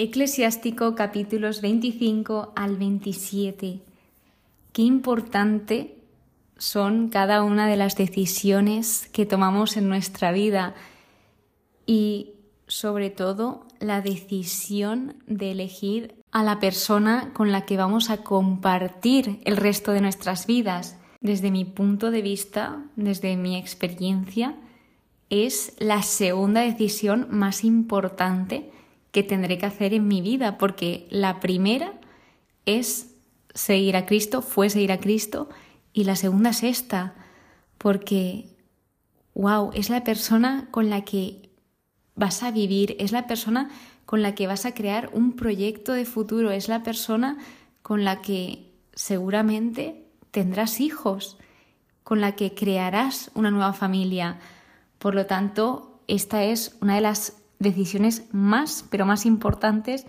Eclesiástico capítulos 25 al 27. Qué importante son cada una de las decisiones que tomamos en nuestra vida y sobre todo la decisión de elegir a la persona con la que vamos a compartir el resto de nuestras vidas. Desde mi punto de vista, desde mi experiencia, es la segunda decisión más importante que tendré que hacer en mi vida, porque la primera es seguir a Cristo, fue seguir a Cristo, y la segunda es esta, porque, wow, es la persona con la que vas a vivir, es la persona con la que vas a crear un proyecto de futuro, es la persona con la que seguramente tendrás hijos, con la que crearás una nueva familia. Por lo tanto, esta es una de las decisiones más, pero más importantes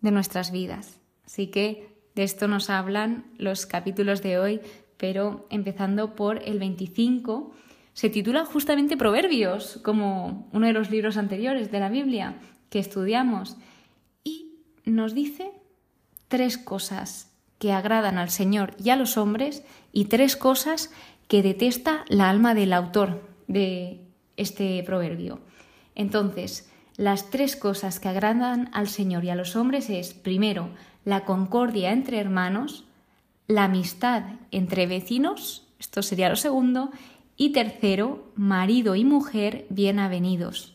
de nuestras vidas. Así que de esto nos hablan los capítulos de hoy, pero empezando por el 25, se titula justamente Proverbios, como uno de los libros anteriores de la Biblia que estudiamos, y nos dice tres cosas que agradan al Señor y a los hombres y tres cosas que detesta la alma del autor de este proverbio. Entonces, las tres cosas que agradan al Señor y a los hombres es, primero, la concordia entre hermanos, la amistad entre vecinos, esto sería lo segundo, y tercero, marido y mujer bien avenidos.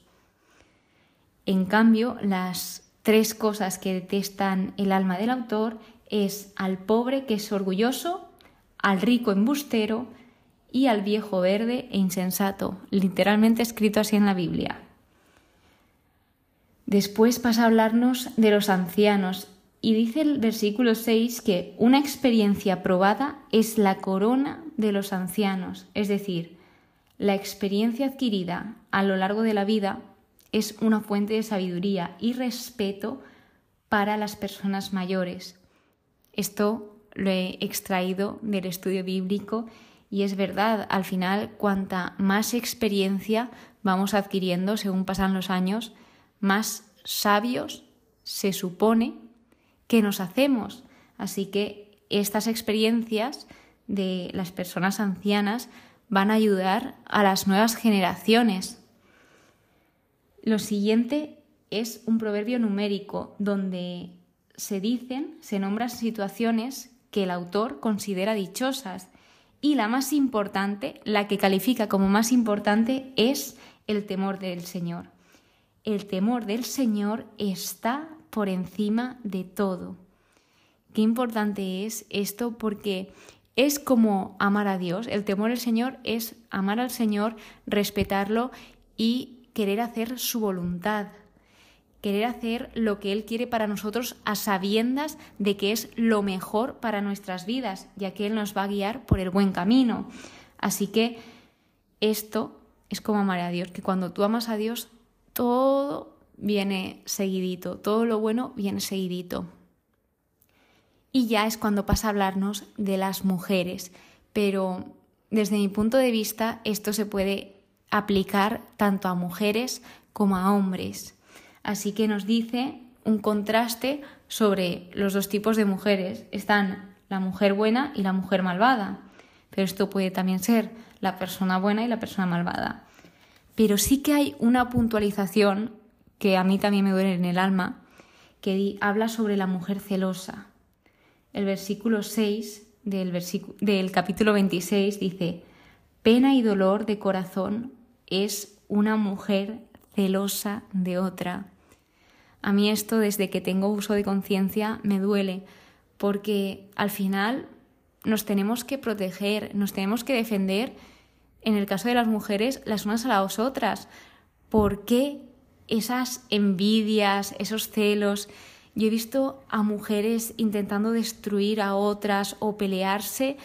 En cambio, las tres cosas que detestan el alma del autor es al pobre que es orgulloso, al rico embustero y al viejo verde e insensato, literalmente escrito así en la Biblia. Después pasa a hablarnos de los ancianos y dice el versículo 6 que una experiencia probada es la corona de los ancianos, es decir, la experiencia adquirida a lo largo de la vida es una fuente de sabiduría y respeto para las personas mayores. Esto lo he extraído del estudio bíblico y es verdad, al final, cuanta más experiencia vamos adquiriendo según pasan los años, más sabios se supone que nos hacemos. Así que estas experiencias de las personas ancianas van a ayudar a las nuevas generaciones. Lo siguiente es un proverbio numérico donde se dicen, se nombran situaciones que el autor considera dichosas y la más importante, la que califica como más importante, es el temor del Señor el temor del Señor está por encima de todo. Qué importante es esto porque es como amar a Dios. El temor del Señor es amar al Señor, respetarlo y querer hacer su voluntad. Querer hacer lo que Él quiere para nosotros a sabiendas de que es lo mejor para nuestras vidas, ya que Él nos va a guiar por el buen camino. Así que esto es como amar a Dios, que cuando tú amas a Dios todo viene seguidito, todo lo bueno viene seguidito. Y ya es cuando pasa a hablarnos de las mujeres, pero desde mi punto de vista esto se puede aplicar tanto a mujeres como a hombres. Así que nos dice un contraste sobre los dos tipos de mujeres. Están la mujer buena y la mujer malvada, pero esto puede también ser la persona buena y la persona malvada. Pero sí que hay una puntualización que a mí también me duele en el alma, que habla sobre la mujer celosa. El versículo 6 del, del capítulo 26 dice, pena y dolor de corazón es una mujer celosa de otra. A mí esto desde que tengo uso de conciencia me duele, porque al final nos tenemos que proteger, nos tenemos que defender en el caso de las mujeres, las unas a las otras. ¿Por qué esas envidias, esos celos? Yo he visto a mujeres intentando destruir a otras o pelearse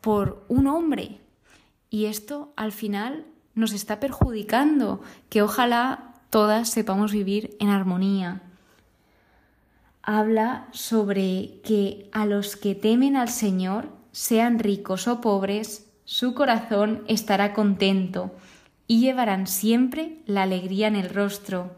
por un hombre. Y esto al final nos está perjudicando, que ojalá todas sepamos vivir en armonía. Habla sobre que a los que temen al Señor, sean ricos o pobres, su corazón estará contento y llevarán siempre la alegría en el rostro.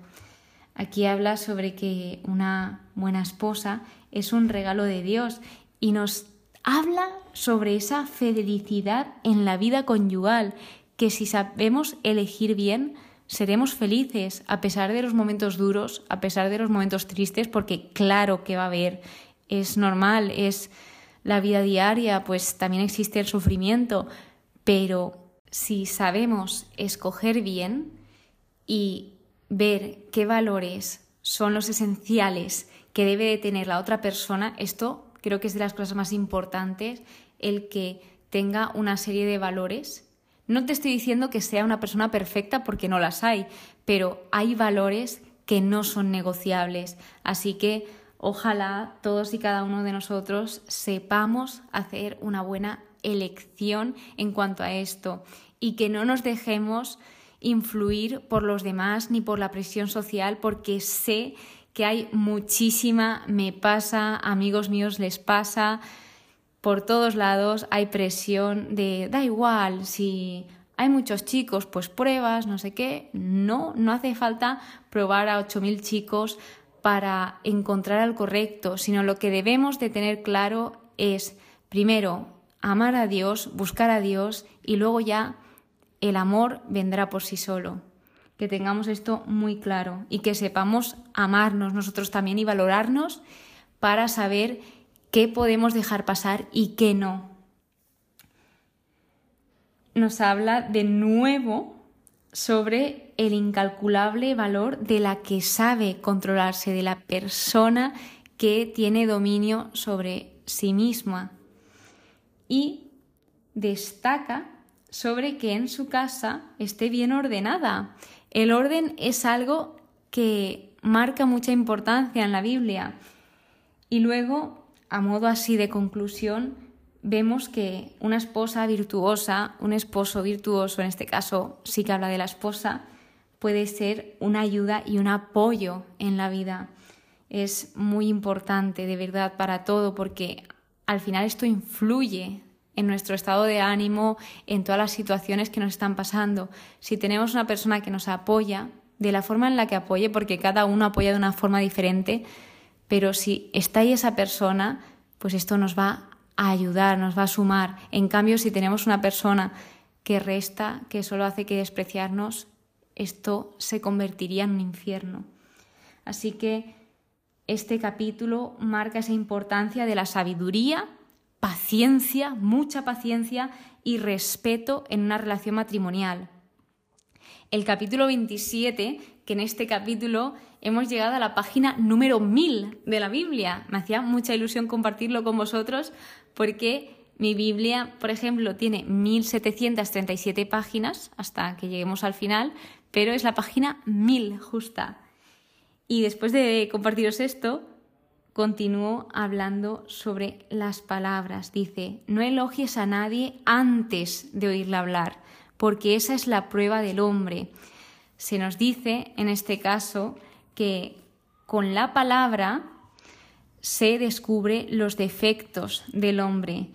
Aquí habla sobre que una buena esposa es un regalo de Dios y nos habla sobre esa felicidad en la vida conyugal, que si sabemos elegir bien, seremos felices a pesar de los momentos duros, a pesar de los momentos tristes, porque claro que va a haber, es normal, es la vida diaria, pues también existe el sufrimiento, pero si sabemos escoger bien y ver qué valores son los esenciales que debe de tener la otra persona, esto creo que es de las cosas más importantes, el que tenga una serie de valores. No te estoy diciendo que sea una persona perfecta porque no las hay, pero hay valores que no son negociables. Así que ojalá todos y cada uno de nosotros sepamos hacer una buena elección en cuanto a esto y que no nos dejemos influir por los demás ni por la presión social porque sé que hay muchísima, me pasa, amigos míos les pasa, por todos lados hay presión de da igual si hay muchos chicos, pues pruebas, no sé qué. No, no hace falta probar a 8.000 chicos para encontrar al correcto, sino lo que debemos de tener claro es, primero, amar a Dios, buscar a Dios y luego ya el amor vendrá por sí solo. Que tengamos esto muy claro y que sepamos amarnos nosotros también y valorarnos para saber qué podemos dejar pasar y qué no. Nos habla de nuevo sobre el incalculable valor de la que sabe controlarse, de la persona que tiene dominio sobre sí misma. Y destaca sobre que en su casa esté bien ordenada. El orden es algo que marca mucha importancia en la Biblia. Y luego, a modo así de conclusión, vemos que una esposa virtuosa, un esposo virtuoso, en este caso sí que habla de la esposa, puede ser una ayuda y un apoyo en la vida. Es muy importante, de verdad, para todo, porque al final esto influye en nuestro estado de ánimo, en todas las situaciones que nos están pasando. Si tenemos una persona que nos apoya, de la forma en la que apoye, porque cada uno apoya de una forma diferente, pero si está ahí esa persona, pues esto nos va a ayudar, nos va a sumar. En cambio, si tenemos una persona que resta, que solo hace que despreciarnos, esto se convertiría en un infierno. Así que este capítulo marca esa importancia de la sabiduría paciencia, mucha paciencia y respeto en una relación matrimonial. El capítulo 27, que en este capítulo hemos llegado a la página número 1000 de la Biblia. Me hacía mucha ilusión compartirlo con vosotros porque mi Biblia, por ejemplo, tiene 1737 páginas hasta que lleguemos al final, pero es la página 1000 justa. Y después de compartiros esto, continuó hablando sobre las palabras. Dice, no elogies a nadie antes de oírle hablar, porque esa es la prueba del hombre. Se nos dice, en este caso, que con la palabra se descubre los defectos del hombre.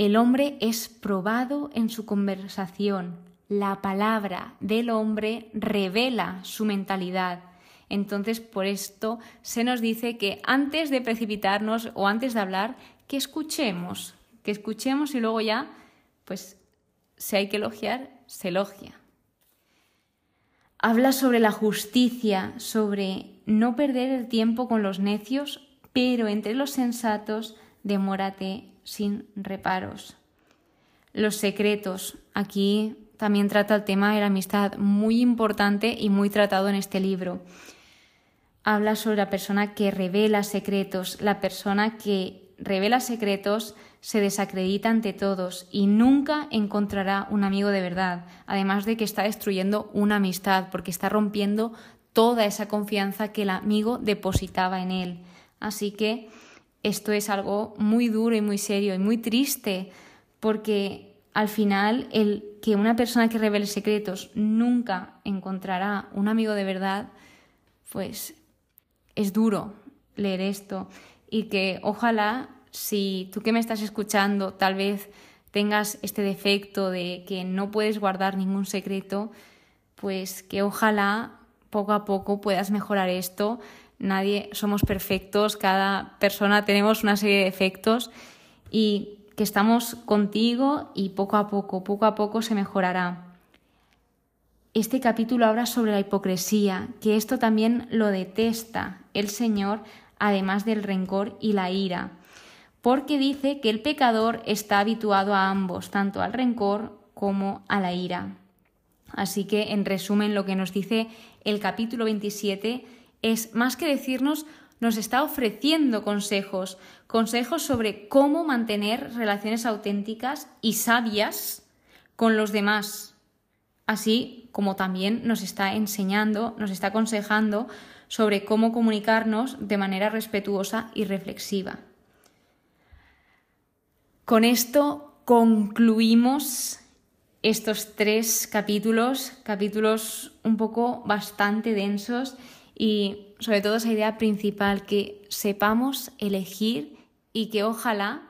El hombre es probado en su conversación. La palabra del hombre revela su mentalidad. Entonces, por esto se nos dice que antes de precipitarnos o antes de hablar, que escuchemos, que escuchemos y luego ya, pues, si hay que elogiar, se elogia. Habla sobre la justicia, sobre no perder el tiempo con los necios, pero entre los sensatos demórate sin reparos. Los secretos. Aquí también trata el tema de la amistad, muy importante y muy tratado en este libro habla sobre la persona que revela secretos. La persona que revela secretos se desacredita ante todos y nunca encontrará un amigo de verdad, además de que está destruyendo una amistad porque está rompiendo toda esa confianza que el amigo depositaba en él. Así que esto es algo muy duro y muy serio y muy triste porque al final el que una persona que revele secretos nunca encontrará un amigo de verdad, pues es duro leer esto y que ojalá si tú que me estás escuchando tal vez tengas este defecto de que no puedes guardar ningún secreto, pues que ojalá poco a poco puedas mejorar esto. Nadie somos perfectos, cada persona tenemos una serie de defectos y que estamos contigo y poco a poco, poco a poco se mejorará. Este capítulo habla sobre la hipocresía, que esto también lo detesta el Señor, además del rencor y la ira, porque dice que el pecador está habituado a ambos, tanto al rencor como a la ira. Así que, en resumen, lo que nos dice el capítulo 27 es, más que decirnos, nos está ofreciendo consejos, consejos sobre cómo mantener relaciones auténticas y sabias con los demás, así como también nos está enseñando, nos está aconsejando sobre cómo comunicarnos de manera respetuosa y reflexiva. Con esto concluimos estos tres capítulos, capítulos un poco bastante densos y sobre todo esa idea principal, que sepamos elegir y que ojalá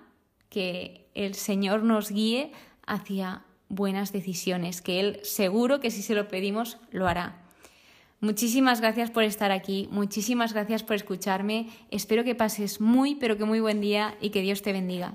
que el Señor nos guíe hacia buenas decisiones, que Él seguro que si se lo pedimos lo hará. Muchísimas gracias por estar aquí, muchísimas gracias por escucharme, espero que pases muy pero que muy buen día y que Dios te bendiga.